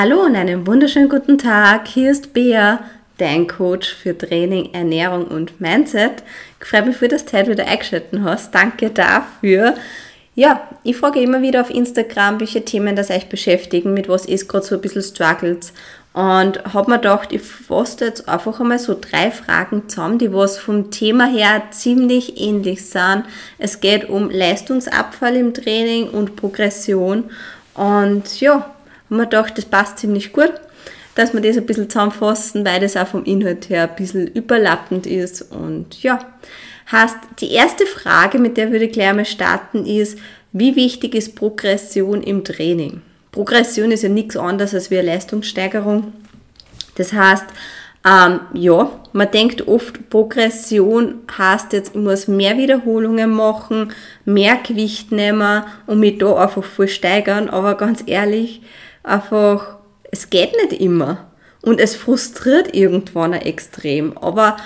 Hallo und einen wunderschönen guten Tag. Hier ist Bea, dein Coach für Training, Ernährung und Mindset. Ich freue mich für das Teil wieder eingeschaltet hast. Danke dafür. Ja, ich frage immer wieder auf Instagram, welche Themen das euch beschäftigen, mit was ist gerade so ein bisschen struggles. Und habe mir gedacht, ich fasse jetzt einfach einmal so drei Fragen zusammen, die was vom Thema her ziemlich ähnlich sind. Es geht um Leistungsabfall im Training und Progression. Und ja, haben wir gedacht, das passt ziemlich gut, dass wir das ein bisschen zusammenfassen, weil das auch vom Inhalt her ein bisschen überlappend ist. Und ja, heißt, die erste Frage, mit der würde ich gleich mal starten, ist, wie wichtig ist Progression im Training? Progression ist ja nichts anderes als wie eine Leistungssteigerung. Das heißt, ähm, ja, man denkt oft, Progression heißt jetzt, ich muss mehr Wiederholungen machen, mehr Gewicht nehmen und mich da einfach voll steigern. Aber ganz ehrlich, einfach, es geht nicht immer. Und es frustriert irgendwann extrem. Aber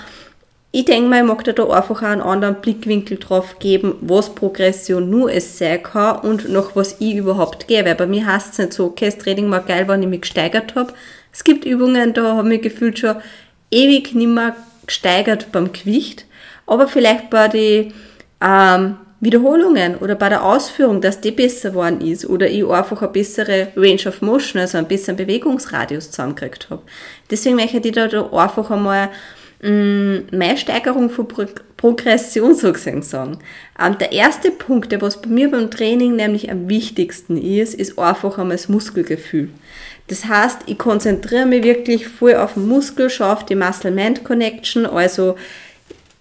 ich denke mal, ich mag da, einfach auch einen anderen Blickwinkel drauf geben, was Progression nur es sein kann und nach was ich überhaupt gehe. Weil bei mir heißt es nicht so, okay, das Training war geil, wenn ich mich gesteigert habe. Es gibt Übungen, da habe ich gefühlt schon ewig nicht mehr gesteigert beim Gewicht. Aber vielleicht bei den ähm, Wiederholungen oder bei der Ausführung, dass die besser geworden ist oder ich einfach eine bessere Range of Motion, also einen besseren Bewegungsradius zusammengekriegt habe. Deswegen möchte ich da, einfach einmal mh, mm, meine Steigerung von Pro Progression sozusagen sagen. Ähm, der erste Punkt, der was bei mir beim Training nämlich am wichtigsten ist, ist einfach einmal das Muskelgefühl. Das heißt, ich konzentriere mich wirklich voll auf den Muskel, schaue auf die Muscle-Mind-Connection, also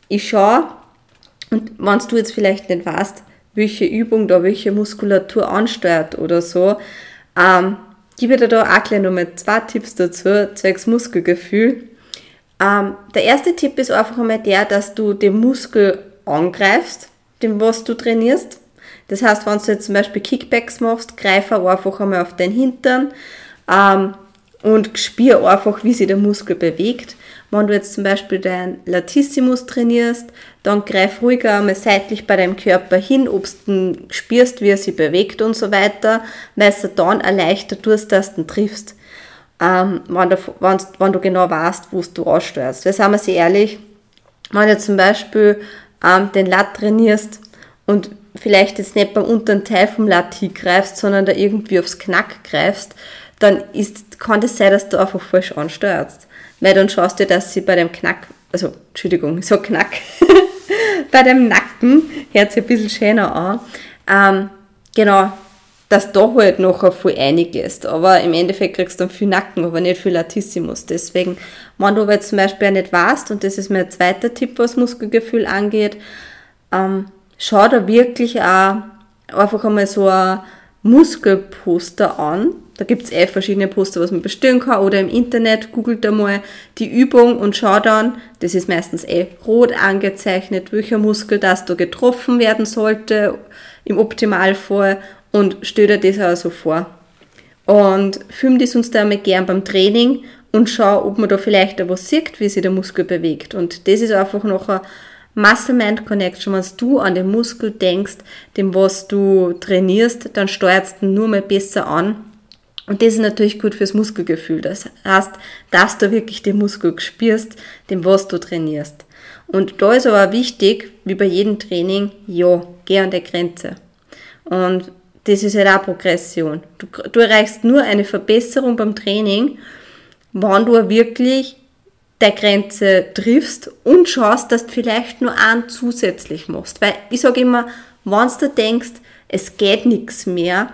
ich schaue, und wenn du jetzt vielleicht nicht weißt, welche Übung da welche Muskulatur ansteuert oder so, ähm, gebe dir da auch gleich nochmal zwei Tipps dazu, zwecks Muskelgefühl. Ähm, der erste Tipp ist einfach einmal der, dass du den Muskel angreifst, dem was du trainierst. Das heißt, wenn du jetzt zum Beispiel Kickbacks machst, greife einfach einmal auf den Hintern ähm, und spür einfach, wie sich der Muskel bewegt. Wenn du jetzt zum Beispiel deinen Latissimus trainierst, dann greif ruhiger einmal seitlich bei deinem Körper hin, ob du spürst, wie er sich bewegt und so weiter, weil es dann erleichtert tust, dass du ihn triffst, ähm, wenn, du, wenn, wenn, du genau weißt, wo du aussteuerst. Weil, sagen wir sie ehrlich, wenn du zum Beispiel ähm, den Lat trainierst und vielleicht jetzt nicht beim unteren Teil vom Lat hingreifst, sondern da irgendwie aufs Knack greifst, dann ist, kann das sein, dass du einfach falsch ansteuerst weil dann schaust du, dass sie bei dem Knack, also Entschuldigung, so Knack, bei dem Nacken, hört sich ein bisschen schöner an, ähm, genau, dass da halt noch voll einig ist. Aber im Endeffekt kriegst du dann viel Nacken, aber nicht viel Latissimus. Deswegen, wenn du jetzt zum Beispiel nicht weißt, und das ist mein zweiter Tipp, was Muskelgefühl angeht, ähm, schau da wirklich auch einfach einmal so ein Muskelposter an, da gibt es eh verschiedene Poster, was man bestellen kann. Oder im Internet googelt einmal die Übung und schau dann, das ist meistens eh rot angezeichnet, welcher Muskel das da getroffen werden sollte, im Optimalfall. Und stell dir das also vor. Und film das uns da einmal gern beim Training und schau, ob man da vielleicht da was sieht, wie sich der Muskel bewegt. Und das ist einfach ein Muscle-Mind-Connection. Wenn du an den Muskel denkst, dem was du trainierst, dann steuerst du nur mal besser an und das ist natürlich gut fürs Muskelgefühl. Das heißt, dass du wirklich den Muskel spürst, dem was du trainierst. Und da ist aber wichtig, wie bei jedem Training, ja, geh an der Grenze. Und das ist halt auch Progression. Du, du erreichst nur eine Verbesserung beim Training, wenn du wirklich der Grenze triffst und schaust, dass du vielleicht nur einen zusätzlich machst. Weil ich sage immer, wenn du denkst, es geht nichts mehr,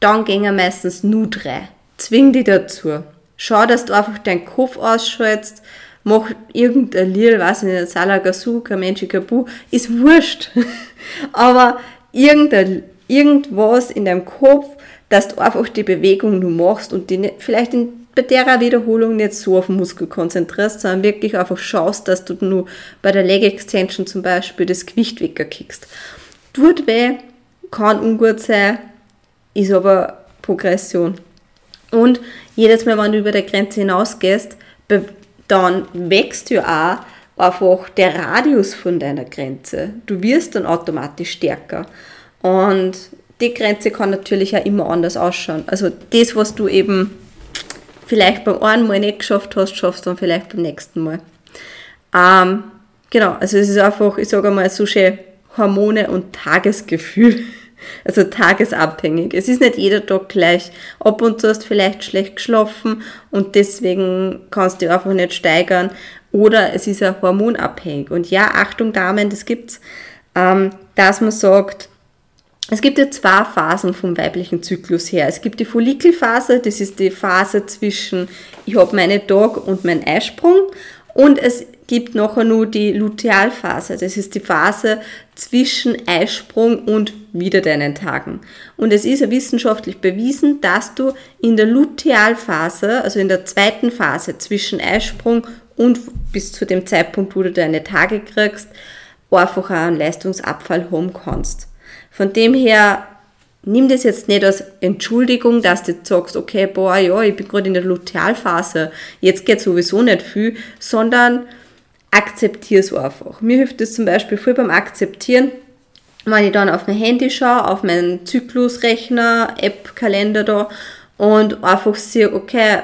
dann gehen meistens nur drei. Zwing die dazu. Schau, dass du einfach deinen Kopf ausschaltest, mach irgendein Lied, weiß ich nicht, Salagasu, Kamenchi Kabu, ist wurscht. Aber irgendwas in deinem Kopf, dass du einfach die Bewegung nur machst und die vielleicht in, bei der Wiederholung nicht so auf den Muskel konzentrierst, sondern wirklich einfach schaust, dass du nur bei der Leg Extension zum Beispiel das Gewicht wegkickst. Tut weh, kann ungut sein, ist aber Progression. Und jedes Mal, wenn du über der Grenze hinausgehst, dann wächst ja auch einfach der Radius von deiner Grenze. Du wirst dann automatisch stärker. Und die Grenze kann natürlich auch immer anders ausschauen. Also das, was du eben vielleicht beim einen Mal nicht geschafft hast, schaffst du dann vielleicht beim nächsten Mal. Ähm, genau, also es ist einfach, ich sage mal, so schön Hormone und Tagesgefühl. Also tagesabhängig. Es ist nicht jeder Tag gleich. Ab und zu hast du vielleicht schlecht geschlafen und deswegen kannst du einfach nicht steigern. Oder es ist ja hormonabhängig. Und ja, Achtung Damen, das gibt's, ähm, dass man sagt, es gibt ja zwei Phasen vom weiblichen Zyklus her. Es gibt die Follikelphase, das ist die Phase zwischen ich habe meine Tag und mein Eisprung. Und es gibt nachher nur die Lutealphase, das ist die Phase zwischen Eisprung und wieder deinen Tagen. Und es ist ja wissenschaftlich bewiesen, dass du in der Lutealphase, also in der zweiten Phase zwischen Eisprung und bis zu dem Zeitpunkt, wo du deine Tage kriegst, einfach einen Leistungsabfall haben kannst. Von dem her, nimm das jetzt nicht als Entschuldigung, dass du sagst, okay, boah, ja, ich bin gerade in der Lutealphase, jetzt geht sowieso nicht viel, sondern akzeptiere es einfach. Mir hilft es zum Beispiel viel beim Akzeptieren, wenn ich dann auf mein Handy schaue, auf meinen Zyklusrechner, App-Kalender da und einfach sehe, okay,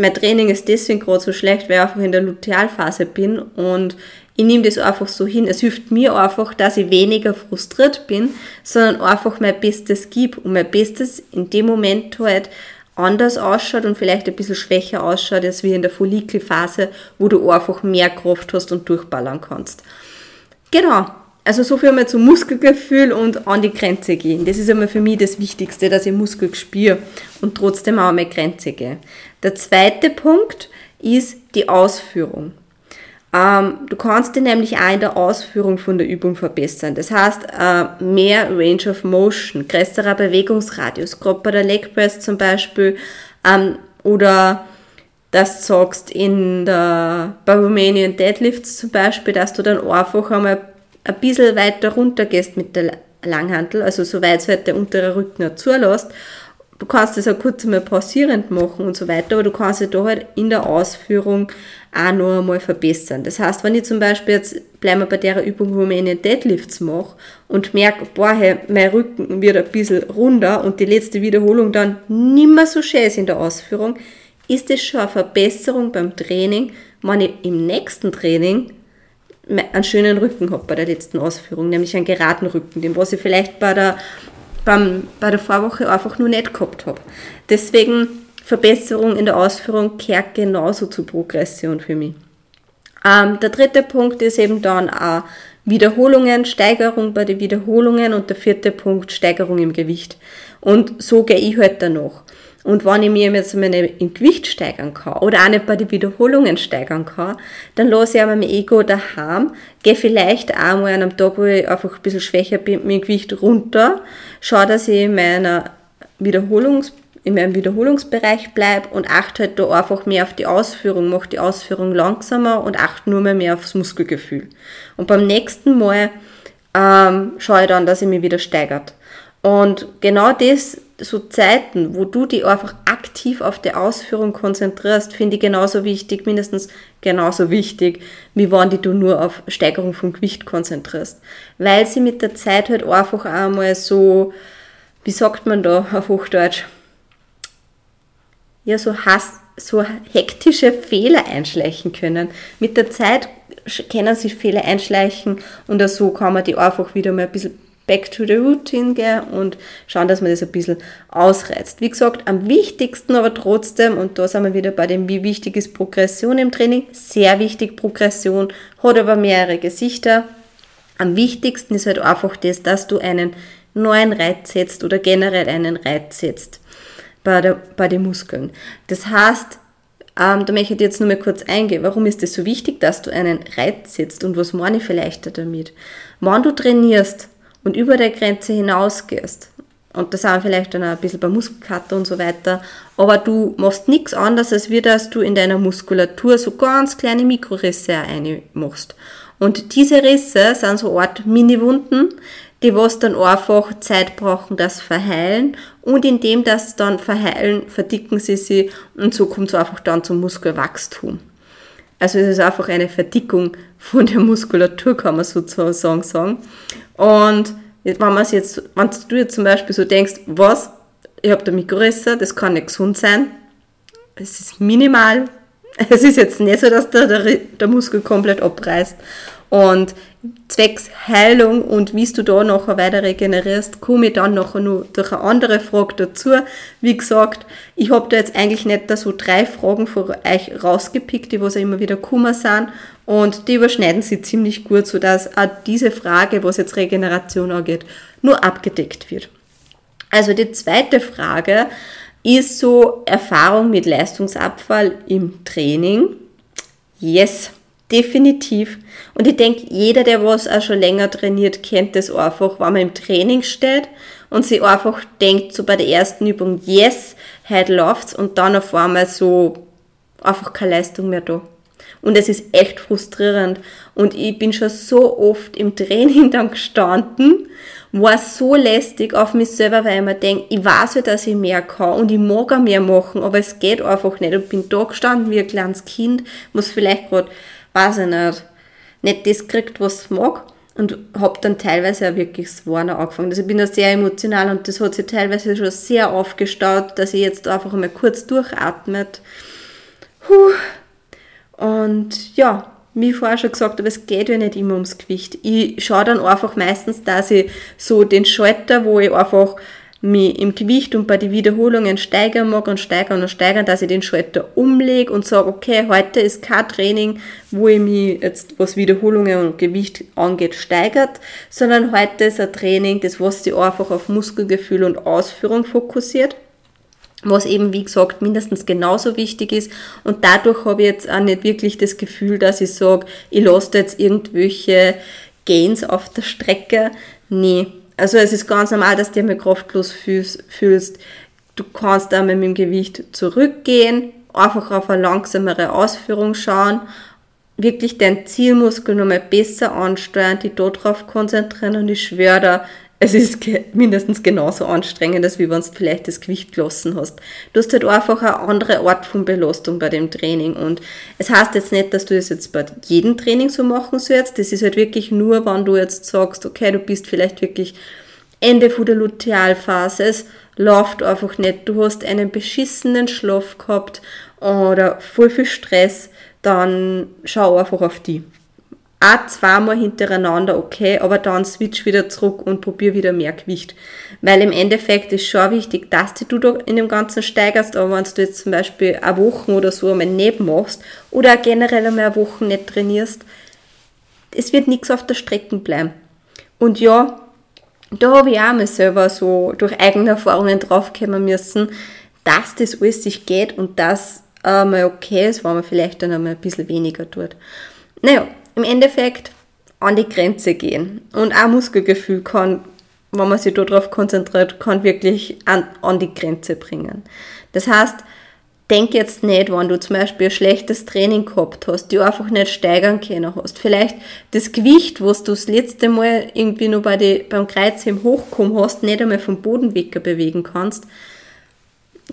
mein Training ist deswegen gerade so schlecht, weil ich einfach in der Lutealphase bin und ich nehme das einfach so hin. Es hilft mir einfach, dass ich weniger frustriert bin, sondern einfach mein Bestes gebe und mein Bestes in dem Moment halt anders ausschaut und vielleicht ein bisschen schwächer ausschaut als wie in der Follikelphase, wo du einfach mehr Kraft hast und durchballern kannst. Genau. Also so viel einmal zum Muskelgefühl und an die Grenze gehen. Das ist einmal für mich das Wichtigste, dass ich Muskel spüre und trotzdem auch an meine Grenze gehe. Der zweite Punkt ist die Ausführung. Ähm, du kannst dich nämlich auch in der Ausführung von der Übung verbessern. Das heißt, äh, mehr Range of Motion, größerer Bewegungsradius, gerade bei der Leg Press zum Beispiel, ähm, oder dass du sagst, in der, bei Romanian Deadlifts zum Beispiel, dass du dann einfach einmal ein bisschen weiter runter gehst mit der Langhantel, also soweit es halt der untere Rücken zulässt du kannst das auch kurz einmal pausierend machen und so weiter, aber du kannst dich da halt in der Ausführung auch noch einmal verbessern. Das heißt, wenn ich zum Beispiel jetzt, bleiben wir bei der Übung, wo ich in Deadlifts mache und merke, boah, hey, mein Rücken wird ein bisschen runder und die letzte Wiederholung dann nicht mehr so schön ist in der Ausführung, ist das schon eine Verbesserung beim Training, wenn ich im nächsten Training einen schönen Rücken habe bei der letzten Ausführung, nämlich einen geraden Rücken, den was ich vielleicht bei der beim, bei der Vorwoche einfach nur nicht gehabt habe. Deswegen Verbesserung in der Ausführung kehrt genauso zur Progression für mich. Ähm, der dritte Punkt ist eben dann auch Wiederholungen, Steigerung bei den Wiederholungen und der vierte Punkt Steigerung im Gewicht. Und so gehe ich halt dann noch. Und wenn ich mir jetzt meine, im Gewicht steigern kann oder auch nicht bei den Wiederholungen steigern kann, dann lasse ich auch mein Ego daheim, gehe vielleicht auch mal an einem Tag, wo ich einfach ein bisschen schwächer bin, dem Gewicht runter, schaue, dass ich in, meiner Wiederholungs in meinem Wiederholungsbereich bleibe und achte halt da einfach mehr auf die Ausführung, mache die Ausführung langsamer und achte nur mehr, mehr aufs Muskelgefühl. Und beim nächsten Mal ähm, schaue ich dann, dass ich mich wieder steigert. Und genau das so Zeiten, wo du dich einfach aktiv auf die Ausführung konzentrierst, finde ich genauso wichtig, mindestens genauso wichtig, wie wenn du nur auf Steigerung vom Gewicht konzentrierst. Weil sie mit der Zeit halt einfach einmal so, wie sagt man da auf Hochdeutsch, ja, so, Hass, so hektische Fehler einschleichen können. Mit der Zeit können sich Fehler einschleichen und so kann man die einfach wieder mal ein bisschen back to the routine gehen und schauen, dass man das ein bisschen ausreizt. Wie gesagt, am wichtigsten aber trotzdem, und da sind wir wieder bei dem, wie wichtig ist Progression im Training, sehr wichtig Progression, hat aber mehrere Gesichter. Am wichtigsten ist halt einfach das, dass du einen neuen Reiz setzt oder generell einen Reiz setzt bei, der, bei den Muskeln. Das heißt, ähm, da möchte ich jetzt nur mal kurz eingehen. Warum ist es so wichtig, dass du einen Reiz setzt und was meine ich vielleicht damit? Wenn du trainierst, und über der Grenze hinausgehst, und das haben vielleicht dann auch ein bisschen bei Muskelkater und so weiter, aber du machst nichts anderes, als wie dass du in deiner Muskulatur so ganz kleine Mikrorisse machst. Und diese Risse sind so Art Mini-Wunden, die was dann einfach Zeit brauchen, das verheilen und indem das dann verheilen, verdicken sie sie und so kommt es einfach dann zum Muskelwachstum. Also es ist einfach eine Verdickung von der Muskulatur, kann man sozusagen sagen. Und wenn, man's jetzt, wenn du jetzt zum Beispiel so denkst, was, ich habe da Mikrorisse, das kann nicht gesund sein, es ist minimal. Es ist jetzt nicht so, dass der, der, der Muskel komplett abreißt. Und zwecks Heilung und wie du da nachher weiter regenerierst, komme ich dann nachher nur durch eine andere Frage dazu. Wie gesagt, ich habe da jetzt eigentlich nicht da so drei Fragen von euch rausgepickt, die was immer wieder Kummer sind und die überschneiden sich ziemlich gut, sodass auch diese Frage, was jetzt Regeneration angeht, nur abgedeckt wird. Also die zweite Frage ist so Erfahrung mit Leistungsabfall im Training. Yes, definitiv. Und ich denke, jeder, der was auch schon länger trainiert, kennt das einfach, wenn man im Training steht und sich einfach denkt, so bei der ersten Übung, yes, heute läuft's und dann auf einmal so einfach keine Leistung mehr da. Und es ist echt frustrierend. Und ich bin schon so oft im Training dann gestanden, war so lästig auf mich selber, weil ich mir denke, ich weiß ja, dass ich mehr kann und ich mag auch mehr machen, aber es geht einfach nicht. Und bin da gestanden wie ein kleines Kind, was vielleicht gerade, weiß ich nicht, nicht das kriegt, was es mag. Und habe dann teilweise auch wirklich das Warnen angefangen. Also ich bin da sehr emotional und das hat sich teilweise schon sehr aufgestaut, dass ich jetzt einfach mal kurz durchatmet. Puh, und ja, wie ich vorher schon gesagt habe, es geht ja nicht immer ums Gewicht. Ich schaue dann einfach meistens, dass ich so den Schalter, wo ich einfach mich im Gewicht und bei den Wiederholungen steigern mag und steigern und steigern, dass ich den Schalter umlege und sage, okay, heute ist kein Training, wo ich mich jetzt, was Wiederholungen und Gewicht angeht, steigert, sondern heute ist ein Training, das was sich einfach auf Muskelgefühl und Ausführung fokussiert was eben, wie gesagt, mindestens genauso wichtig ist. Und dadurch habe ich jetzt auch nicht wirklich das Gefühl, dass ich sage, ich lasse jetzt irgendwelche Gains auf der Strecke. Nee. Also es ist ganz normal, dass du dich kraftlos fühlst. Du kannst einmal mit dem Gewicht zurückgehen, einfach auf eine langsamere Ausführung schauen, wirklich deinen Zielmuskel nochmal besser ansteuern, dich darauf konzentrieren und ich schwöre da, es ist mindestens genauso anstrengend, als wie wenn du vielleicht das Gewicht gelassen hast. Du hast halt einfach eine andere Art von Belastung bei dem Training. Und es heißt jetzt nicht, dass du das jetzt bei jedem Training so machen sollst. Das ist halt wirklich nur, wenn du jetzt sagst, okay, du bist vielleicht wirklich Ende von der Lutealphase, es läuft einfach nicht, du hast einen beschissenen Schlaf gehabt oder voll viel Stress, dann schau einfach auf die auch zweimal hintereinander okay, aber dann switch wieder zurück und probier wieder mehr Gewicht. Weil im Endeffekt ist schon wichtig, dass du da in dem Ganzen steigerst, aber wenn du jetzt zum Beispiel eine Woche oder so einmal nicht machst oder generell einmal eine Woche nicht trainierst, es wird nichts auf der Strecke bleiben. Und ja, da habe ich auch mal selber so durch eigene Erfahrungen draufkommen müssen, dass das alles sich geht und dass einmal okay ist, wenn man vielleicht dann einmal ein bisschen weniger tut. Naja, im Endeffekt an die Grenze gehen. Und auch Muskelgefühl kann, wenn man sich darauf konzentriert, kann wirklich an, an die Grenze bringen. Das heißt, denk jetzt nicht, wenn du zum Beispiel ein schlechtes Training gehabt hast, du einfach nicht steigern können hast. Vielleicht das Gewicht, was du das letzte Mal irgendwie nur bei die, beim Kreuzheben hochkommen hast, nicht einmal vom Boden weg bewegen kannst.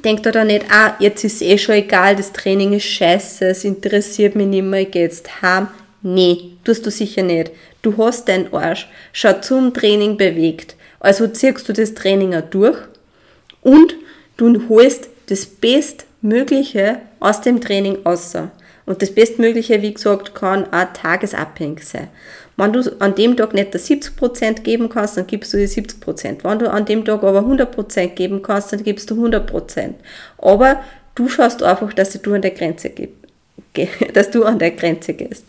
Denk da dann nicht, ah, jetzt ist eh schon egal, das Training ist scheiße, es interessiert mich nicht mehr, ich gehe jetzt heim. Nee, tust du sicher nicht. Du hast deinen Arsch schon zum Training bewegt. Also ziehst du das Training auch durch und du holst das Bestmögliche aus dem Training außer. Und das Bestmögliche, wie gesagt, kann auch tagesabhängig sein. Wenn du an dem Tag nicht das 70% geben kannst, dann gibst du die 70%. Wenn du an dem Tag aber 100% geben kannst, dann gibst du 100%. Aber du schaust einfach, dass du an der Grenze dass du an der Grenze gehst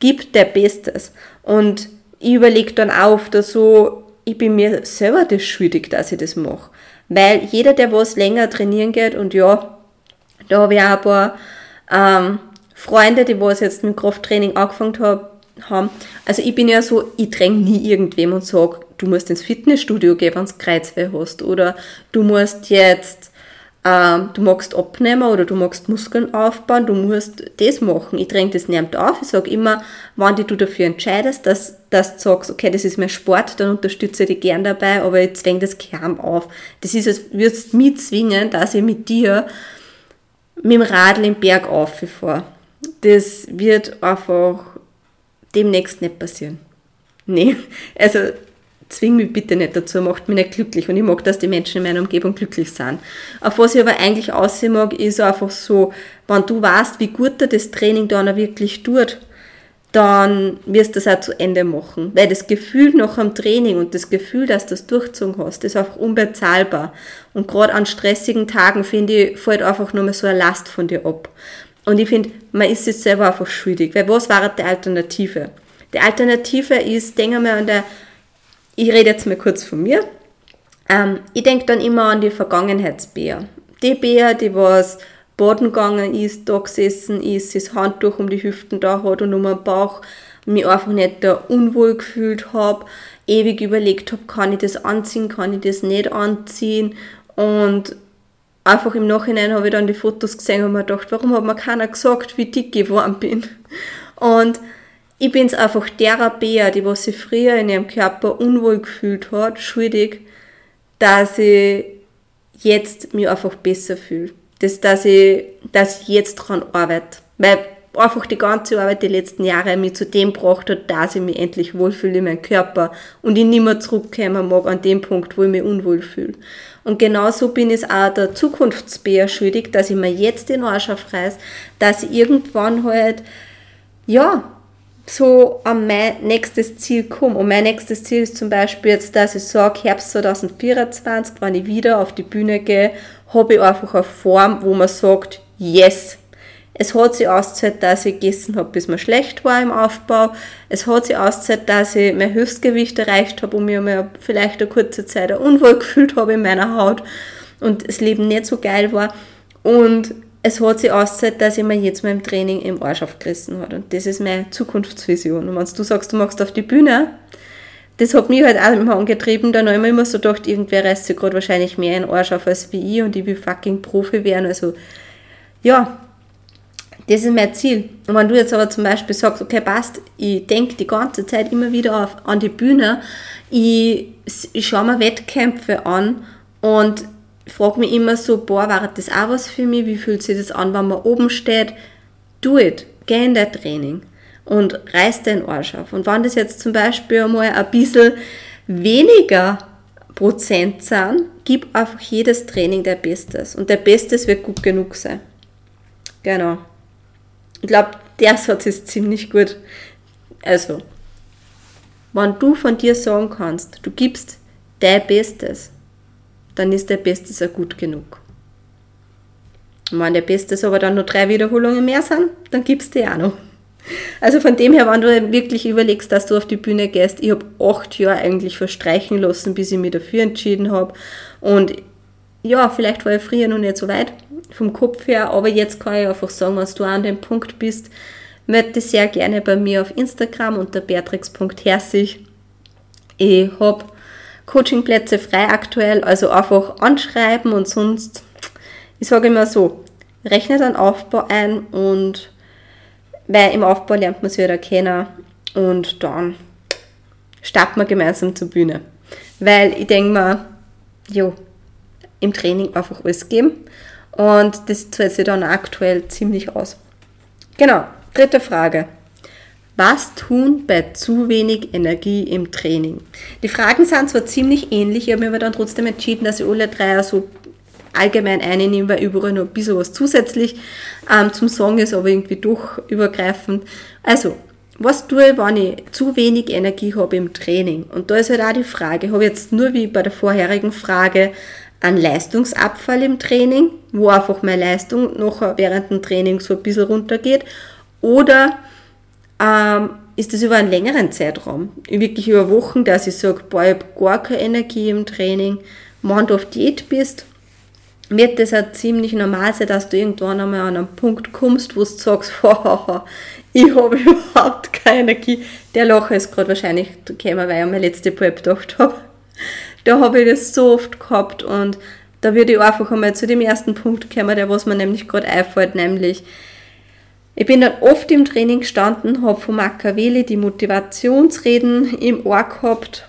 gibt der Bestes. Und ich überlege dann auch dass so, ich bin mir selber das schuldig, dass ich das mache. Weil jeder, der was länger trainieren geht, und ja, da habe ich auch ein paar ähm, Freunde, die was jetzt mit Krafttraining angefangen haben. Also ich bin ja so, ich dränge nie irgendwem und sage, du musst ins Fitnessstudio gehen, wenn du Kreuzweh hast. Oder du musst jetzt ähm, du magst abnehmen oder du magst Muskeln aufbauen, du musst das machen. Ich dränge das nicht auf. Ich sage immer, wenn du dafür entscheidest, dass, dass du sagst, okay, das ist mein Sport, dann unterstütze ich dich gern dabei, aber ich zwänge das kaum auf. Das ist, als würdest du mich zwingen, dass ich mit dir mit dem Radl im Berg auffahre. Das wird einfach demnächst nicht passieren. Nee, also zwing mich bitte nicht dazu, macht mich nicht glücklich und ich mag, dass die Menschen in meiner Umgebung glücklich sind. Auf was ich aber eigentlich aussehen mag, ist einfach so, wenn du weißt, wie gut dir das Training dann auch wirklich tut, dann wirst du das auch zu Ende machen. Weil das Gefühl nach dem Training und das Gefühl, dass du das durchzogen hast, ist einfach unbezahlbar. Und gerade an stressigen Tagen, finde ich, fällt einfach nur mal so eine Last von dir ab. Und ich finde, man ist sich selber einfach schuldig. Weil was war die Alternative? Die Alternative ist, denke mal an der ich rede jetzt mal kurz von mir. Ähm, ich denke dann immer an die Vergangenheitsbär. Die Bär, die was Boden gegangen ist, da gesessen ist, das Handtuch um die Hüften da hat und um den Bauch, mich einfach nicht da unwohl gefühlt habe, ewig überlegt habe, kann ich das anziehen, kann ich das nicht anziehen und einfach im Nachhinein habe ich dann die Fotos gesehen und mir gedacht, warum hat mir keiner gesagt, wie dick ich geworden bin. Und ich bin's einfach derer Bär, die was sich früher in ihrem Körper unwohl gefühlt hat, schuldig, dass ich jetzt mich einfach besser fühle. Das, dass ich, dass ich jetzt dran arbeite. Weil einfach die ganze Arbeit die letzten Jahre mich zu dem gebracht hat, dass ich mich endlich wohlfühle in meinem Körper und ich nicht mehr zurückkommen mag an dem Punkt, wo ich mich unwohl fühle. Und genauso bin ich auch der Zukunftsbär schuldig, dass ich mir jetzt den Arsch aufreiß, dass ich irgendwann halt, ja, so an mein nächstes Ziel komme. Und mein nächstes Ziel ist zum Beispiel jetzt, dass ich sage, Herbst 2024, wenn ich wieder auf die Bühne gehe, habe ich einfach eine Form, wo man sagt, yes. Es hat sich ausgezahlt, dass ich gegessen habe, bis mir schlecht war im Aufbau. Es hat sich ausgezahlt, dass ich mein Höchstgewicht erreicht habe und mir mal vielleicht eine kurze Zeit unwohl gefühlt habe in meiner Haut und das Leben nicht so geil war. Und es hat sich ausgezahlt, dass ich mir jetzt mal im Training im Arsch aufgerissen habe. Und das ist meine Zukunftsvision. Und wenn du sagst, du machst auf die Bühne, das hat mich halt auch immer angetrieben. Dann habe ich mir immer so gedacht, irgendwer reißt sich gerade wahrscheinlich mehr in Arsch auf als wie ich und ich will fucking Profi werden. Also, ja, das ist mein Ziel. Und wenn du jetzt aber zum Beispiel sagst, okay, passt, ich denke die ganze Zeit immer wieder auf, an die Bühne, ich, ich schaue mir Wettkämpfe an und frage mich immer so, boah, war das auch was für mich? Wie fühlt sich das an, wenn man oben steht? Do it. Geh in dein Training und reiß den Arsch auf. Und wenn das jetzt zum Beispiel einmal ein bisschen weniger Prozent sind, gib einfach jedes Training der Bestes. Und der Bestes wird gut genug sein. Genau. Ich glaube, der Satz ist ziemlich gut. Also, wenn du von dir sagen kannst, du gibst dein Bestes, dann ist der Bestes auch gut genug. Und wenn der Bestes aber dann nur drei Wiederholungen mehr sind, dann gibst du auch noch. Also von dem her, wenn du wirklich überlegst, dass du auf die Bühne gehst, ich habe acht Jahre eigentlich verstreichen lassen, bis ich mich dafür entschieden habe. Und ja, vielleicht war ich früher noch nicht so weit vom Kopf her, aber jetzt kann ich einfach sagen, wenn du an dem Punkt bist, melde sehr gerne bei mir auf Instagram unter beatrix.herzig. Ich habe Coachingplätze frei aktuell, also einfach anschreiben und sonst, ich sage immer so, rechne den Aufbau ein und weil im Aufbau lernt man sich wieder kennen und dann starten wir gemeinsam zur Bühne. Weil ich denke mir, jo, im Training einfach alles geben und das zahlt sich dann aktuell ziemlich aus. Genau, dritte Frage. Was tun bei zu wenig Energie im Training? Die Fragen sind zwar ziemlich ähnlich, ich habe mir aber dann trotzdem entschieden, dass ich alle drei so allgemein einnehme, weil überall noch ein bisschen was zusätzlich ähm, zum Sagen ist, aber irgendwie doch übergreifend. Also, was tue ich, wenn ich zu wenig Energie habe im Training? Und da ist halt auch die Frage, habe ich jetzt nur wie bei der vorherigen Frage einen Leistungsabfall im Training, wo einfach meine Leistung nachher während dem Training so ein bisschen runtergeht, oder ähm, ist das über einen längeren Zeitraum, wirklich über Wochen, dass ich sage, boah, ich habe gar keine Energie im Training, wenn auf Diät bist, wird das auch ziemlich normal sein, dass du irgendwann einmal an einen Punkt kommst, wo du sagst, ich habe überhaupt keine Energie. Der Loch ist gerade wahrscheinlich gekommen, weil ich an meine letzte Prep gedacht habe. Da habe ich das so oft gehabt und da würde ich einfach einmal zu dem ersten Punkt kommen, der was mir nämlich gerade einfällt, nämlich ich bin dann oft im Training gestanden, habe von Machiavelli die Motivationsreden im Ohr gehabt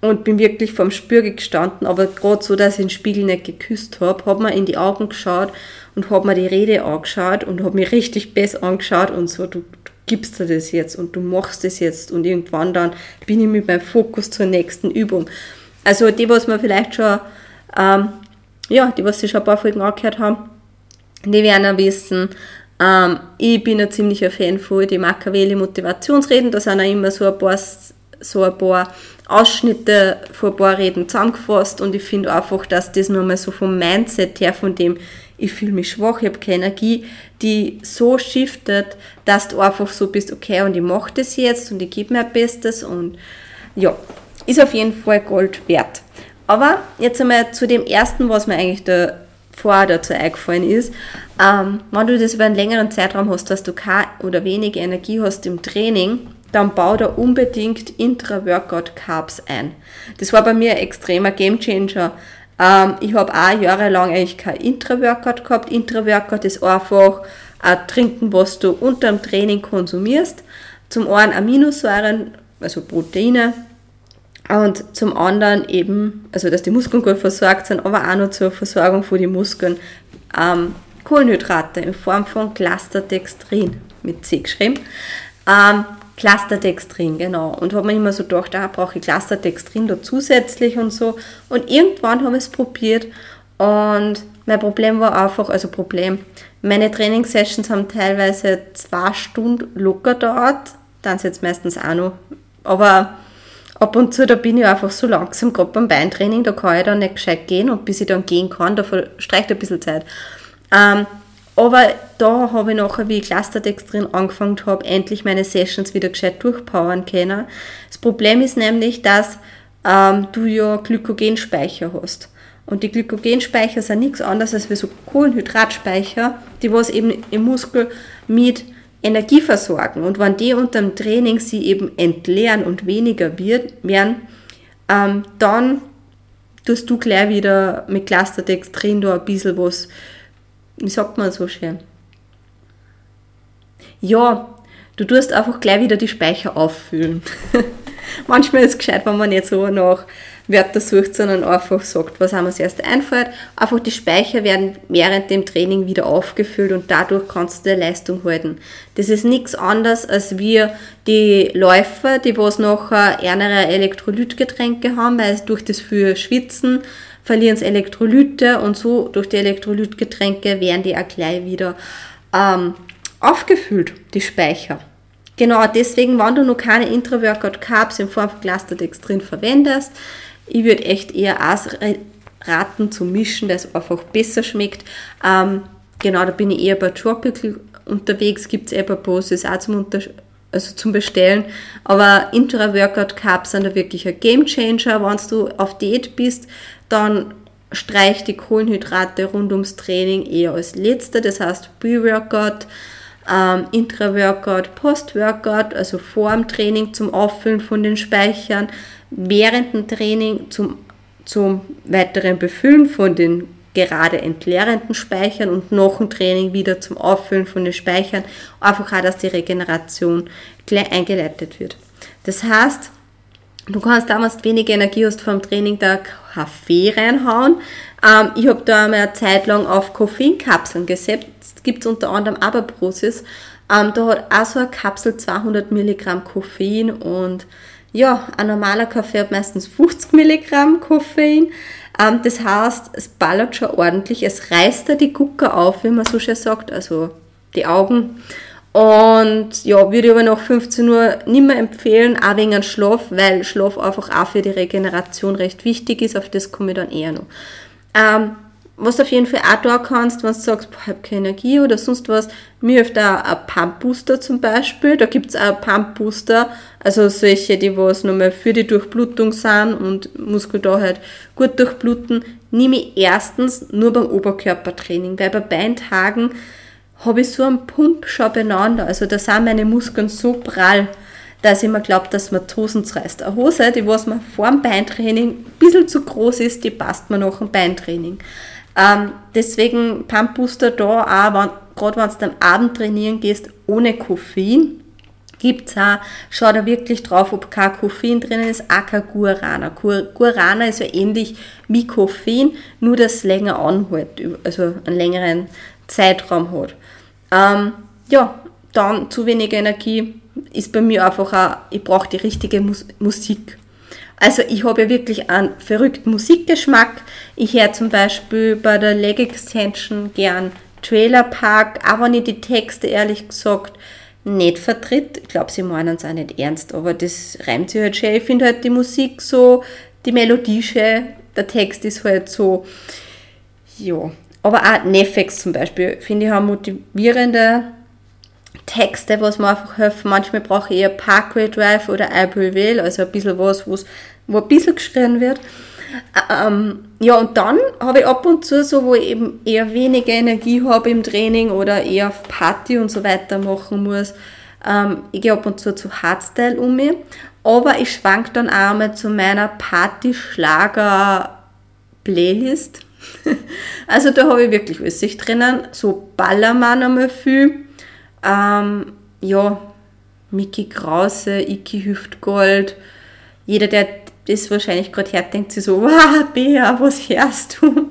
und bin wirklich vom Spürge gestanden, aber gerade so, dass ich den Spiegel nicht geküsst habe, habe mir in die Augen geschaut und habe mir die Rede angeschaut und habe mich richtig besser angeschaut und so, du, du gibst dir das jetzt und du machst das jetzt und irgendwann dann bin ich mit meinem Fokus zur nächsten Übung. Also die, was wir vielleicht schon, ähm, ja, die, was sie schon ein paar Folgen angehört haben, die werden wissen, ähm, ich bin ein ziemlicher Fan von den Machiavelli Motivationsreden, da sind auch immer so ein paar, so ein paar Ausschnitte von ein paar Reden zusammengefasst und ich finde einfach, dass das nochmal so vom Mindset her, von dem ich fühle mich schwach, ich habe keine Energie, die so shiftet, dass du einfach so bist, okay, und ich mache das jetzt und ich gebe mein Bestes und ja, ist auf jeden Fall Gold wert. Aber jetzt einmal zu dem ersten, was mir eigentlich da vorher dazu eingefallen ist. Ähm, wenn du das über einen längeren Zeitraum hast, dass du keine oder wenig Energie hast im Training, dann bau da unbedingt Intra-Workout-Carbs ein. Das war bei mir ein extremer Gamechanger. Ähm, ich habe auch jahrelang eigentlich kein Intra-Workout gehabt. Intra-Workout ist einfach ein Trinken, was du unter dem Training konsumierst. Zum einen Aminosäuren, also Proteine, und zum anderen eben, also dass die Muskeln gut versorgt sind, aber auch noch zur Versorgung von den Muskeln, ähm, Kohlenhydrate in Form von Clusterdextrin mit C geschrieben. Ähm, Clusterdextrin, genau. Und habe mir immer so gedacht, da brauche ich Clusterdextrin da zusätzlich und so. Und irgendwann habe ich es probiert und mein Problem war einfach, also Problem, meine Trainingssessions haben teilweise zwei Stunden locker dauert, dann jetzt meistens auch noch, aber ab und zu, da bin ich einfach so langsam, gerade beim Beintraining, da kann ich dann nicht gescheit gehen und bis ich dann gehen kann, da verstreicht ein bisschen Zeit. Ähm, aber da habe ich nachher, wie ich Clusterdextrin angefangen habe, endlich meine Sessions wieder gescheit durchpowern können. Das Problem ist nämlich, dass ähm, du ja Glykogenspeicher hast. Und die Glykogenspeicher sind nichts anderes als wie so Kohlenhydratspeicher, die was eben im Muskel mit Energie versorgen. Und wenn die unter dem Training sie eben entleeren und weniger werden, ähm, dann tust du gleich wieder mit Clusterdextrin da ein bisschen was, wie sagt man so schön? Ja, du tust einfach gleich wieder die Speicher auffüllen. Manchmal ist es gescheit, wenn man nicht so nach Wörter sucht, sondern einfach sagt, was einem als erstes einfällt. Einfach die Speicher werden während dem Training wieder aufgefüllt und dadurch kannst du die Leistung halten. Das ist nichts anderes als wir die Läufer, die was nachher ärmere Elektrolytgetränke haben, weil durch das viel Schwitzen verlieren sie Elektrolyte und so durch die Elektrolytgetränke werden die auch gleich wieder ähm, aufgefüllt, die Speicher. Genau deswegen, wenn du noch keine Intra-Workout Carbs in Form von Clusterdextrin verwendest, ich würde echt eher raten zu mischen, dass es einfach besser schmeckt. Ähm, genau, da bin ich eher bei Tropical unterwegs, gibt es eben Poses auch zum, also zum Bestellen. Aber Intra-Workout Carbs sind da wirklich ein Game Changer. Wenn du auf Diät bist, dann streich die Kohlenhydrate rund ums Training eher als letzter. Das heißt Pre-Workout, ähm, Intra-Workout, Post-Workout, also vor dem Training zum Auffüllen von den Speichern, während dem Training zum, zum weiteren Befüllen von den gerade entleerenden Speichern und nach dem Training wieder zum Auffüllen von den Speichern, einfach auch, dass die Regeneration gleich eingeleitet wird. Das heißt, du kannst damals wenig Energie hast vom Training da Kaffee reinhauen. Ähm, ich habe da einmal eine Zeit lang auf Koffeinkapseln gesetzt, gibt es unter anderem Aberprosis. Ähm, da hat auch so eine Kapsel 200 Milligramm Koffein und ja, ein normaler Kaffee hat meistens 50 Milligramm Koffein. Ähm, das heißt, es ballert schon ordentlich, es reißt da die Gucker auf, wie man so schön sagt, also die Augen. Und ja, würde ich aber nach 15 Uhr nicht mehr empfehlen, auch wegen Schlaf, weil Schlaf einfach auch für die Regeneration recht wichtig ist, auf das komme ich dann eher noch. Ähm, was auf jeden Fall auch da kannst, wenn du sagst, ich habe keine Energie oder sonst was, mir hilft auch ein Pump Booster zum Beispiel. Da gibt es auch Pump Booster, also solche, die was nochmal für die Durchblutung sind und Muskel da halt gut durchbluten, nehme ich erstens nur beim Oberkörpertraining, weil bei Beintagen habe ich so einen Pump schon beieinander. Also da sind meine Muskeln so prall, dass ich mir glaube, dass man die Hosen zerreißt. Eine Hose, die was mir vor dem Beintraining ein bisschen zu groß ist, die passt mir nach dem Beintraining. Ähm, deswegen Pump Booster da auch, gerade wenn du am Abend trainieren gehst, ohne Koffein, gibt es auch, schau da wirklich drauf, ob kein Koffein drinnen ist, auch kein Guarana. Guarana ist ja ähnlich wie Koffein, nur dass es länger anhält, also einen längeren Zeitraum hat. Ähm, ja, dann zu wenig Energie, ist bei mir einfach auch, ich brauche die richtige Mus Musik. Also ich habe ja wirklich einen verrückten Musikgeschmack. Ich höre zum Beispiel bei der Leg Extension gern Trailer Park, auch wenn ich die Texte ehrlich gesagt nicht vertritt. Ich glaube, sie meinen es auch nicht ernst, aber das reimt sich halt schön. Ich finde halt die Musik so, die Melodie schön, der Text ist halt so, ja. Aber auch Nefex zum Beispiel, finde ich, haben motivierende Texte, was mir einfach helfen. Manchmal brauche ich eher Parkway Drive oder Vale, also ein bisschen was, wo ein bisschen geschrien wird. Ähm, ja, und dann habe ich ab und zu so, wo ich eben eher weniger Energie habe im Training oder eher auf Party und so weiter machen muss. Ähm, ich gehe ab und zu zu Hardstyle um mich. Aber ich schwank dann auch mal zu meiner Party-Schlager-Playlist. also da habe ich wirklich was sich drinnen. So Ballermann einmal viel. Ähm, ja, Mickey Krause, Iki Hüftgold. Jeder, der das wahrscheinlich gerade hört, denkt sich so, wow, Bea, was hörst du?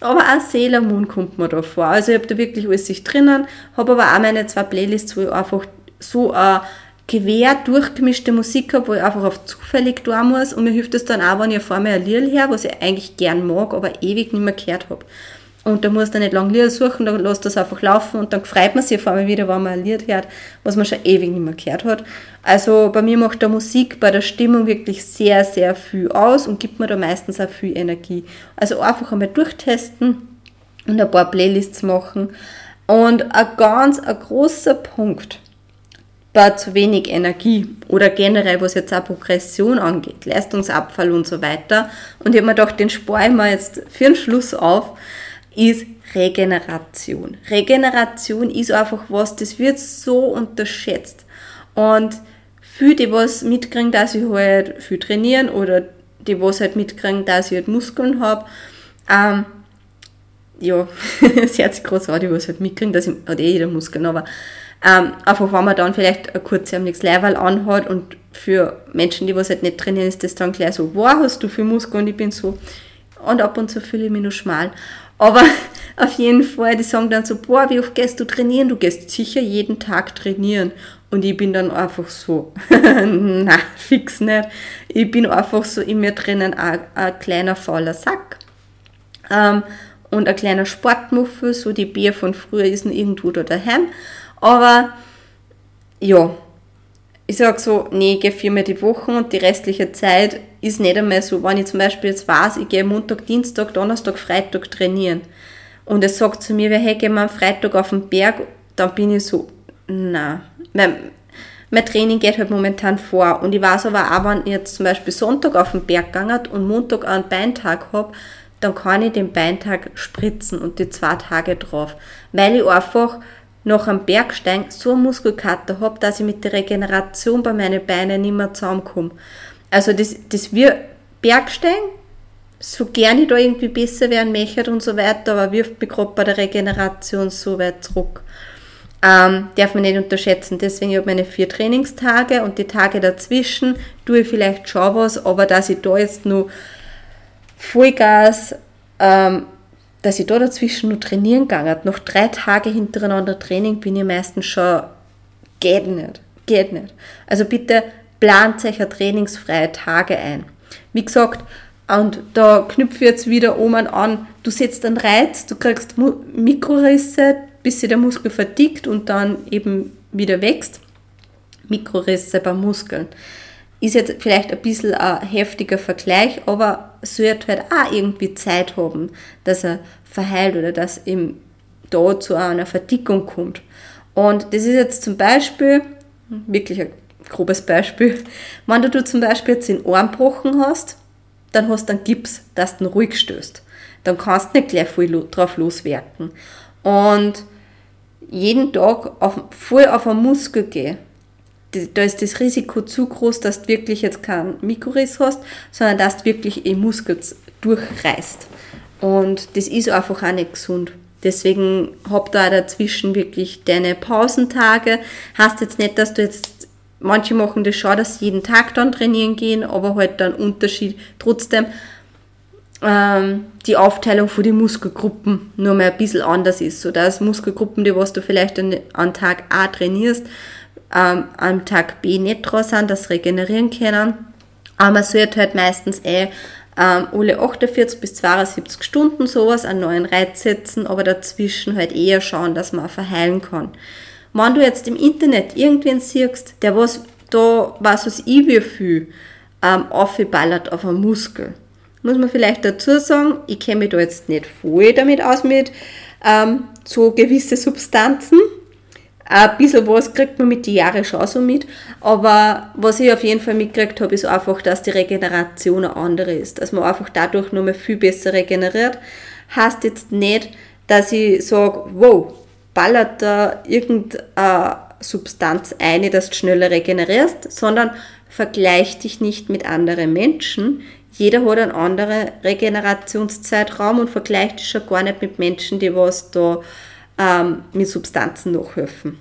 Aber auch Sailor Moon kommt mir da vor. Also ich habe da wirklich alles sich drinnen, habe aber auch meine zwei Playlists, wo ich einfach so eine quer durchgemischte Musik habe, wo ich einfach auf zufällig da muss und mir hilft es dann auch, wenn ich vor mir ein Lied her, was ich eigentlich gern mag, aber ewig nicht mehr gehört habe. Und da muss man nicht lange Lieder suchen, da lässt das einfach laufen und dann freut man sich auf einmal wieder, wenn man ein Lied hört, was man schon ewig nicht mehr gehört hat. Also bei mir macht der Musik bei der Stimmung wirklich sehr, sehr viel aus und gibt mir da meistens auch viel Energie. Also einfach einmal durchtesten und ein paar Playlists machen. Und ein ganz ein großer Punkt bei zu wenig Energie oder generell, was jetzt auch Progression angeht, Leistungsabfall und so weiter. Und ich habe mir gedacht, den spare ich mir jetzt für den Schluss auf ist Regeneration. Regeneration ist einfach was, das wird so unterschätzt. Und für die, was mitkriegen, dass ich halt viel trainieren oder die, was halt mitkriegen, dass ich halt Muskeln habe, ähm, ja, hört sich groß an, die was halt mitkriegen, dass ich, hat eh jeder Muskeln, aber ähm, einfach, wenn man dann vielleicht ein kurzärmliches Leihwahl anhat und für Menschen, die was halt nicht trainieren, ist das dann gleich so, wow, hast du viel Muskeln und ich bin so, und ab und zu fühle ich mich nur schmal. Aber auf jeden Fall, die sagen dann so, boah, wie oft gehst du trainieren? Du gehst sicher jeden Tag trainieren. Und ich bin dann einfach so, na, fix nicht. Ich bin einfach so in mir drinnen ein, ein kleiner fauler Sack. Ähm, und ein kleiner Sportmuffel, so die Bier von früher ist noch irgendwo da daheim. Aber ja, ich sage so, nee, ich gehe viermal die Woche und die restliche Zeit ist nicht einmal so, wenn ich zum Beispiel jetzt weiß, ich gehe Montag, Dienstag, Donnerstag, Freitag trainieren und es sagt zu mir, hey, gehen wir am Freitag auf den Berg, dann bin ich so, na, mein, mein Training geht halt momentan vor. Und ich weiß aber auch, wenn ich jetzt zum Beispiel Sonntag auf den Berg gegangen und Montag einen Beintag habe, dann kann ich den Beintag spritzen und die zwei Tage drauf, weil ich einfach nach einem Bergsteigen so einen Muskelkater habe, dass ich mit der Regeneration bei meinen Beinen nicht mehr zusammenkomme. Also das, das wir Bergsteigen, so gerne ich da irgendwie besser werden möchte und so weiter, aber wirft mich gerade bei der Regeneration so weit zurück. Ähm, darf man nicht unterschätzen. Deswegen habe ich meine vier Trainingstage und die Tage dazwischen tue ich vielleicht schon was, aber dass ich da jetzt nur Vollgas ähm, dass ich da dazwischen nur trainieren gegangen Nach drei Tage hintereinander Training bin ich meistens schon, geht nicht, geht nicht. Also bitte plant euch trainingsfreie Tage ein. Wie gesagt, und da knüpfe ich jetzt wieder oben an, du setzt einen Reiz, du kriegst Mikrorisse, bis sich der Muskel verdickt und dann eben wieder wächst. Mikrorisse beim Muskeln. Ist jetzt vielleicht ein bisschen ein heftiger Vergleich, aber sollte halt auch irgendwie Zeit haben, dass er verheilt oder dass eben da zu einer Verdickung kommt. Und das ist jetzt zum Beispiel, wirklich ein grobes Beispiel, wenn du zum Beispiel jetzt den Arm gebrochen hast, dann hast du einen Gips, dass du ihn ruhig stößt. Dann kannst du nicht gleich voll drauf loswerken. Und jeden Tag auf, voll auf einen Muskel gehen, da ist das Risiko zu groß, dass du wirklich jetzt keinen Mikroriss hast, sondern dass du wirklich im Muskel durchreißt. Und das ist einfach auch nicht gesund. Deswegen hab da dazwischen wirklich deine Pausentage. Heißt jetzt nicht, dass du jetzt, manche machen das schon, dass sie jeden Tag dann trainieren gehen, aber halt dann Unterschied. Trotzdem, ähm, die Aufteilung von den Muskelgruppen nur mal ein bisschen anders ist, sodass Muskelgruppen, die was du vielleicht an, an Tag A trainierst, ähm, am Tag B nicht dran sind, das regenerieren können. Aber man sollte halt meistens eh ähm, alle 48 bis 72 Stunden sowas einen neuen Reiz setzen, aber dazwischen halt eher schauen, dass man verheilen kann. Wenn du jetzt im Internet irgendwen siehst, der was da, was weiß ich wie viel, ähm, aufgeballert auf einen Muskel, muss man vielleicht dazu sagen, ich kenne mich da jetzt nicht voll damit aus mit ähm, so gewisse Substanzen. Ein bisschen was kriegt man mit den Jahren schon so mit, aber was ich auf jeden Fall mitgekriegt habe, ist einfach, dass die Regeneration eine andere ist, dass man einfach dadurch nur mehr viel besser regeneriert. Heißt jetzt nicht, dass ich sage, wow, ballert da irgendeine Substanz ein, dass du schneller regenerierst, sondern vergleich dich nicht mit anderen Menschen. Jeder hat einen anderen Regenerationszeitraum und vergleicht dich schon gar nicht mit Menschen, die was da ähm, mit Substanzen nachhelfen.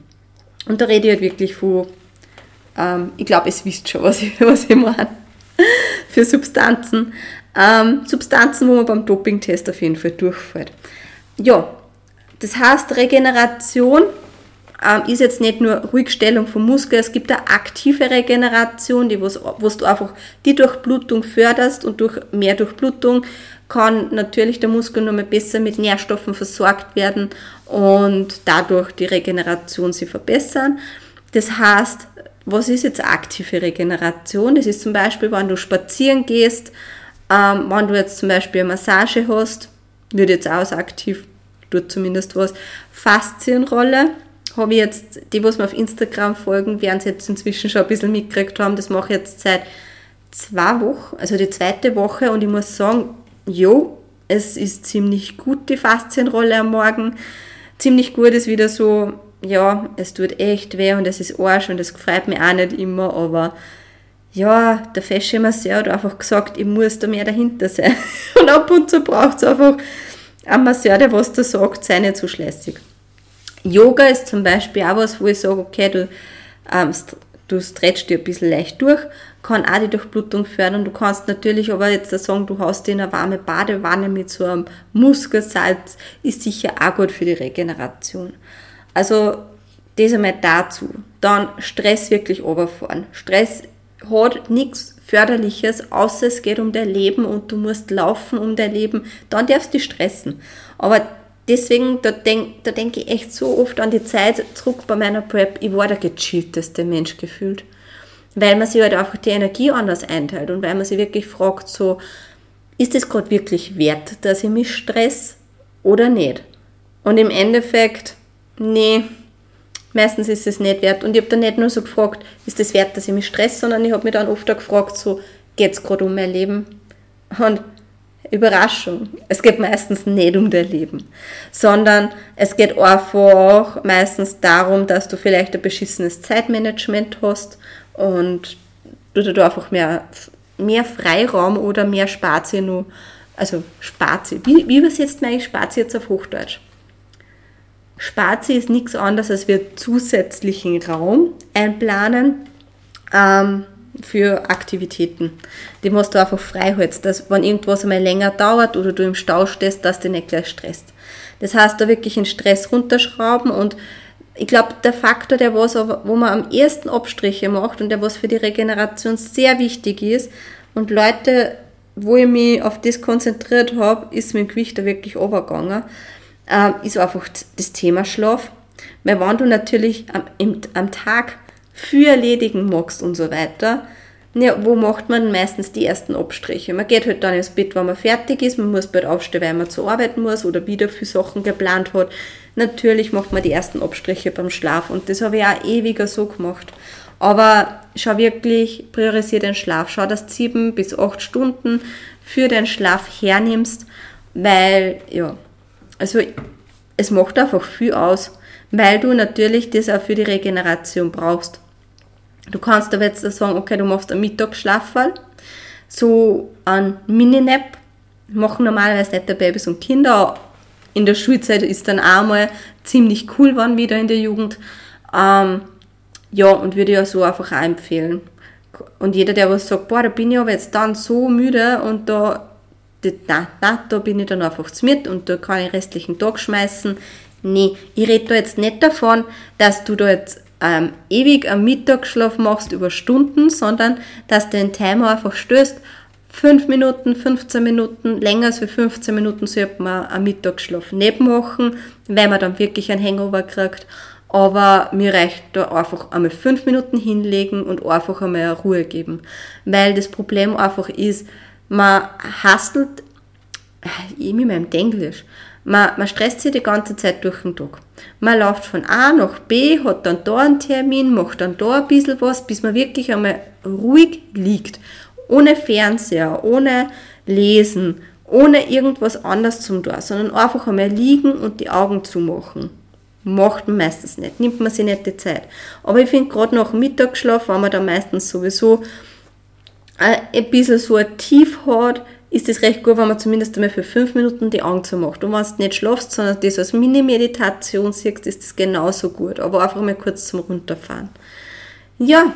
Und da rede ich halt wirklich von, ähm, ich glaube, es wisst schon, was ich, was ich meine, für Substanzen. Ähm, Substanzen, wo man beim Dopingtest auf jeden Fall durchfällt. Ja, das heißt, Regeneration ähm, ist jetzt nicht nur Ruhigstellung vom Muskel, es gibt eine aktive Regeneration, die was, was du einfach die Durchblutung förderst und durch mehr Durchblutung kann natürlich der Muskel mehr besser mit Nährstoffen versorgt werden und dadurch die Regeneration sich verbessern. Das heißt, was ist jetzt aktive Regeneration? Das ist zum Beispiel, wenn du spazieren gehst, ähm, wenn du jetzt zum Beispiel eine Massage hast, würde jetzt auch aktiv, tut zumindest was, Faszienrolle habe ich jetzt, die, was mir auf Instagram folgen, werden es jetzt inzwischen schon ein bisschen mitgekriegt haben, das mache ich jetzt seit zwei Wochen, also die zweite Woche und ich muss sagen, jo, es ist ziemlich gut, die Faszienrolle am Morgen. Ziemlich gut ist wieder so, ja, es tut echt weh und es ist Arsch und es freut mich auch nicht immer, aber ja, der Fesche Masseur hat einfach gesagt, ich muss da mehr dahinter sein. Und ab und zu braucht es einfach einen Masseur, der was da sagt, sei nicht so schlässig. Yoga ist zum Beispiel auch was, wo ich sage, okay, du, ähm, du stretchst dir ein bisschen leicht durch, kann auch die Durchblutung fördern. Du kannst natürlich aber jetzt sagen, du hast in eine warme Badewanne mit so einem Muskelsalz, ist sicher auch gut für die Regeneration. Also das einmal dazu. Dann Stress wirklich runterfahren. Stress hat nichts Förderliches, außer es geht um dein Leben und du musst laufen um dein Leben, dann darfst du dich stressen. Aber deswegen, da denke denk ich echt so oft an die Zeit zurück bei meiner Prep, ich war der gechillteste Mensch gefühlt. Weil man sich halt einfach die Energie anders einteilt und weil man sich wirklich fragt, so, ist es gerade wirklich wert, dass ich mich stress oder nicht? Und im Endeffekt, nee, meistens ist es nicht wert. Und ich habe dann nicht nur so gefragt, ist es wert, dass ich mich stress, sondern ich habe mich dann oft auch gefragt, so, geht es gerade um mein Leben? Und Überraschung. Es geht meistens nicht um dein Leben, sondern es geht einfach meistens darum, dass du vielleicht ein beschissenes Zeitmanagement hast und du da einfach mehr, mehr Freiraum oder mehr Spazier nur, also Spazier. Wie, wie übersetzt man eigentlich Spazier jetzt auf Hochdeutsch? Spazier ist nichts anderes, als wir zusätzlichen Raum einplanen, ähm, für Aktivitäten. Die musst du einfach frei halten, dass wenn irgendwas einmal länger dauert oder du im Stau stehst, dass du nicht gleich stresst. Das heißt, da wirklich den Stress runterschrauben und ich glaube, der Faktor, der was, wo man am ersten Abstriche macht und der was für die Regeneration sehr wichtig ist und Leute, wo ich mich auf das konzentriert habe, ist mein Gewicht da wirklich overgegangen, äh, ist einfach das Thema Schlaf. Weil wenn du natürlich am, im, am Tag viel erledigen magst und so weiter, ja, wo macht man meistens die ersten Abstriche? Man geht halt dann ins Bett, wenn man fertig ist, man muss bald aufstehen, weil man zur Arbeit muss oder wieder für Sachen geplant hat. Natürlich macht man die ersten Abstriche beim Schlaf und das habe ich auch ewiger so gemacht. Aber schau wirklich, priorisiere den Schlaf. Schau, dass du sieben bis acht Stunden für den Schlaf hernimmst, weil, ja, also es macht einfach viel aus, weil du natürlich das auch für die Regeneration brauchst. Du kannst aber jetzt sagen, okay, du machst einen Mittagsschlafwall, so ein Mini-Nap, machen normalerweise nicht der Babys und Kinder. In der Schulzeit ist dann auch mal ziemlich cool waren wieder in der Jugend. Ähm, ja, und würde ja so einfach auch empfehlen. Und jeder, der was sagt, boah, da bin ich aber jetzt dann so müde und da na, na, da bin ich dann einfach mit und da kann ich den restlichen Tag schmeißen. Nee, ich rede da jetzt nicht davon, dass du da jetzt ähm, ewig am Mittagsschlaf machst über Stunden, sondern dass du den Timer einfach stößt. 5 Minuten, 15 Minuten, länger als 15 Minuten sollte man am Mittagsschlaf nicht machen, wenn man dann wirklich ein Hangover kriegt. Aber mir reicht da einfach einmal 5 Minuten hinlegen und einfach einmal Ruhe geben. Weil das Problem einfach ist, man hastelt, ich mit meinem Englisch, man, man stresst sich die ganze Zeit durch den Tag. Man läuft von A nach B, hat dann da einen Termin, macht dann da ein bisschen was, bis man wirklich einmal ruhig liegt. Ohne Fernseher, ohne Lesen, ohne irgendwas anderes zum tun, sondern einfach einmal liegen und die Augen zumachen. Macht man meistens nicht, nimmt man sich nicht die Zeit. Aber ich finde, gerade nach Mittagsschlaf, wenn man da meistens sowieso ein bisschen so ein Tief hat, ist es recht gut, wenn man zumindest einmal für fünf Minuten die Augen zumacht. Und wenn du nicht schlafst, sondern das als Mini-Meditation siehst, ist das genauso gut. Aber einfach mal kurz zum Runterfahren. Ja,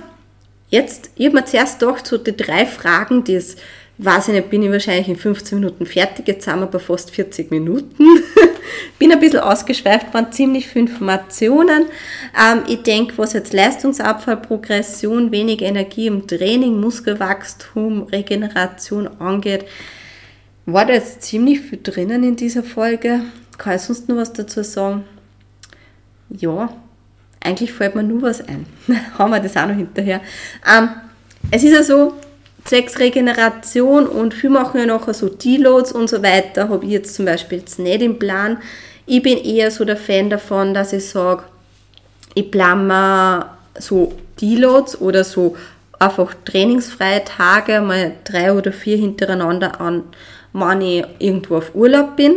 jetzt, ich habe mir zuerst gedacht, so die drei Fragen, die es weiß ich nicht, bin ich wahrscheinlich in 15 Minuten fertig. Jetzt sind wir bei fast 40 Minuten. bin ein bisschen ausgeschweift, waren ziemlich viele Informationen. Ähm, ich denke, was jetzt Leistungsabfall, Progression, wenig Energie im Training, Muskelwachstum, Regeneration angeht, war da jetzt ziemlich viel drinnen in dieser Folge. Kann ich sonst noch was dazu sagen? Ja, eigentlich fällt mir nur was ein. Haben wir das auch noch hinterher. Ähm, es ist ja so, zwecks Regeneration und viele machen ja nachher so Deloads und so weiter, habe ich jetzt zum Beispiel jetzt nicht im Plan. Ich bin eher so der Fan davon, dass ich sage, ich plane mir so Deloads oder so einfach trainingsfreie Tage, mal drei oder vier hintereinander an, wann ich irgendwo auf Urlaub bin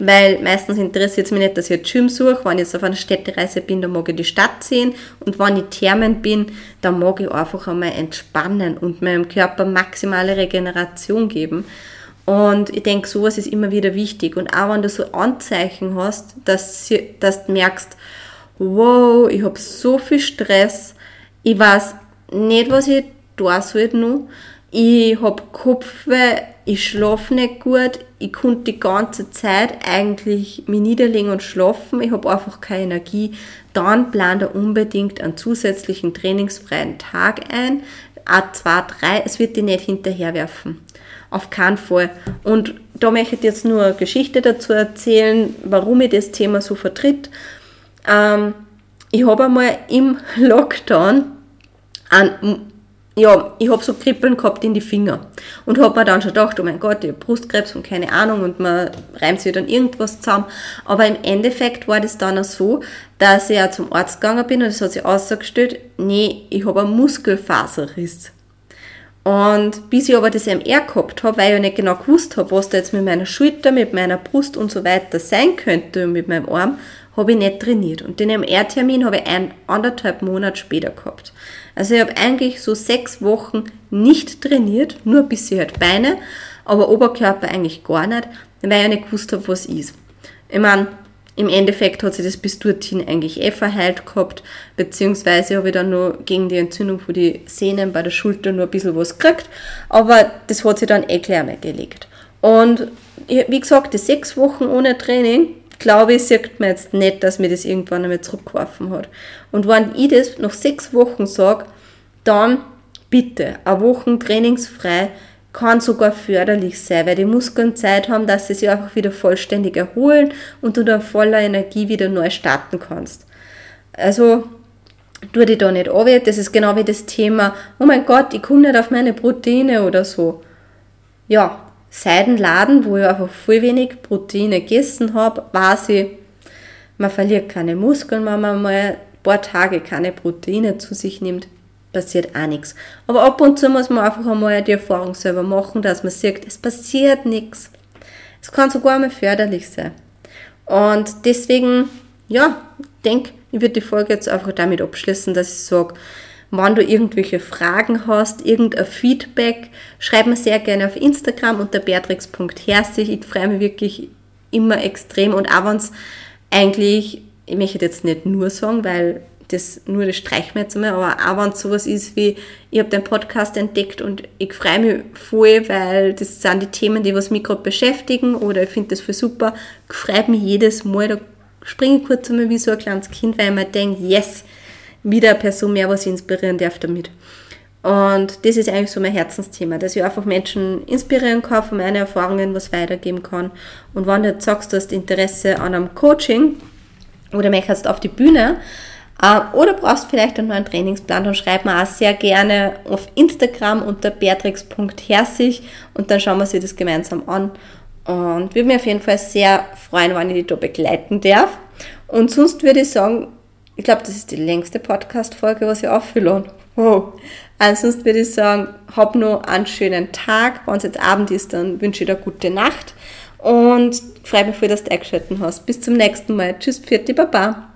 weil meistens interessiert es mich nicht, dass ich ein Gym suche. Wenn ich jetzt auf einer Städtereise bin, dann mag ich die Stadt sehen und wenn ich Thermen bin, dann mag ich einfach einmal entspannen und meinem Körper maximale Regeneration geben. Und ich denke, sowas ist immer wieder wichtig. Und auch wenn du so Anzeichen hast, dass, dass du merkst, wow, ich habe so viel Stress, ich weiß nicht, was ich tun soll noch, ich habe Kopfweh, ich schlafe nicht gut, ich konnte die ganze Zeit eigentlich mich niederlegen und schlafen, ich habe einfach keine Energie, dann plane da unbedingt einen zusätzlichen trainingsfreien Tag ein, A2, 3, es wird die nicht hinterherwerfen. Auf keinen Fall. Und da möchte ich jetzt nur eine Geschichte dazu erzählen, warum ich das Thema so vertritt. Ähm, ich habe einmal im Lockdown einen ja, ich habe so Kribbeln gehabt in die Finger und habe mir dann schon gedacht, oh mein Gott, ich habe Brustkrebs und keine Ahnung und man reimt sich dann irgendwas zusammen. Aber im Endeffekt war das dann auch so, dass ich ja zum Arzt gegangen bin und es hat sich ausgestellt, nee, ich habe einen Muskelfaserriss. Und bis ich aber das MR gehabt habe, weil ich ja nicht genau gewusst habe, was da jetzt mit meiner Schulter, mit meiner Brust und so weiter sein könnte und mit meinem Arm, habe ich nicht trainiert. Und den MR-Termin habe ich ein, anderthalb Monate später gehabt. Also ich habe eigentlich so sechs Wochen nicht trainiert, nur ein bisschen halt Beine, aber Oberkörper eigentlich gar nicht, weil ich nicht gewusst habe, was ist. Ich meine, im Endeffekt hat sich das bis dorthin eigentlich eh verheilt gehabt, beziehungsweise habe ich dann nur gegen die Entzündung von den Sehnen bei der Schulter nur ein bisschen was gekriegt, aber das hat sich dann eh gleich mal gelegt. Und wie gesagt, die sechs Wochen ohne Training glaube ich, sieht man jetzt nicht, dass mir das irgendwann einmal zurückgeworfen hat. Und wenn ich das nach sechs Wochen sage, dann bitte, eine Woche trainingsfrei kann sogar förderlich sein, weil die Muskeln Zeit haben, dass sie sich einfach wieder vollständig erholen und du dann voller Energie wieder neu starten kannst. Also, tu dich da nicht an. Das ist genau wie das Thema, oh mein Gott, ich komme nicht auf meine Proteine oder so. Ja, Seidenladen, wo ich einfach viel wenig Proteine gegessen habe, weiß ich, man verliert keine Muskeln, wenn man mal ein paar Tage keine Proteine zu sich nimmt, passiert auch nichts. Aber ab und zu muss man einfach einmal die Erfahrung selber machen, dass man sieht, es passiert nichts. Es kann sogar mal förderlich sein. Und deswegen, ja, ich denke, ich würde die Folge jetzt einfach damit abschließen, dass ich sage, wenn du irgendwelche Fragen hast, irgendein Feedback, schreib mir sehr gerne auf Instagram unter beatrix.herzig. Ich freue mich wirklich immer extrem und auch wenn es eigentlich, ich möchte jetzt nicht nur sagen, weil das nur das streichen wir jetzt einmal, aber auch wenn es sowas ist wie, ich habe den Podcast entdeckt und ich freue mich voll, weil das sind die Themen, die was mich gerade beschäftigen oder ich finde das voll super, freut mich jedes Mal, da springe ich kurz einmal wie so ein kleines Kind, weil ich mir denke, yes, wieder eine Person mehr, was ich inspirieren darf damit. Und das ist eigentlich so mein Herzensthema, dass ich einfach Menschen inspirieren kann, von meinen Erfahrungen was weitergeben kann. Und wenn du jetzt sagst, du hast Interesse an einem Coaching oder möchtest auf die Bühne oder brauchst vielleicht einen neuen Trainingsplan, dann schreib mir auch sehr gerne auf Instagram unter beatrix.herzig und dann schauen wir uns das gemeinsam an. Und würde mich auf jeden Fall sehr freuen, wenn ich dich da begleiten darf. Und sonst würde ich sagen, ich glaube, das ist die längste Podcast-Folge, was ich auffülle. Wow. Ansonsten würde ich sagen, hab noch einen schönen Tag. Wenn es jetzt Abend ist, dann wünsche ich dir eine gute Nacht. Und freue mich, dass du eingeschaltet hast. Bis zum nächsten Mal. Tschüss, Pfirti, Baba.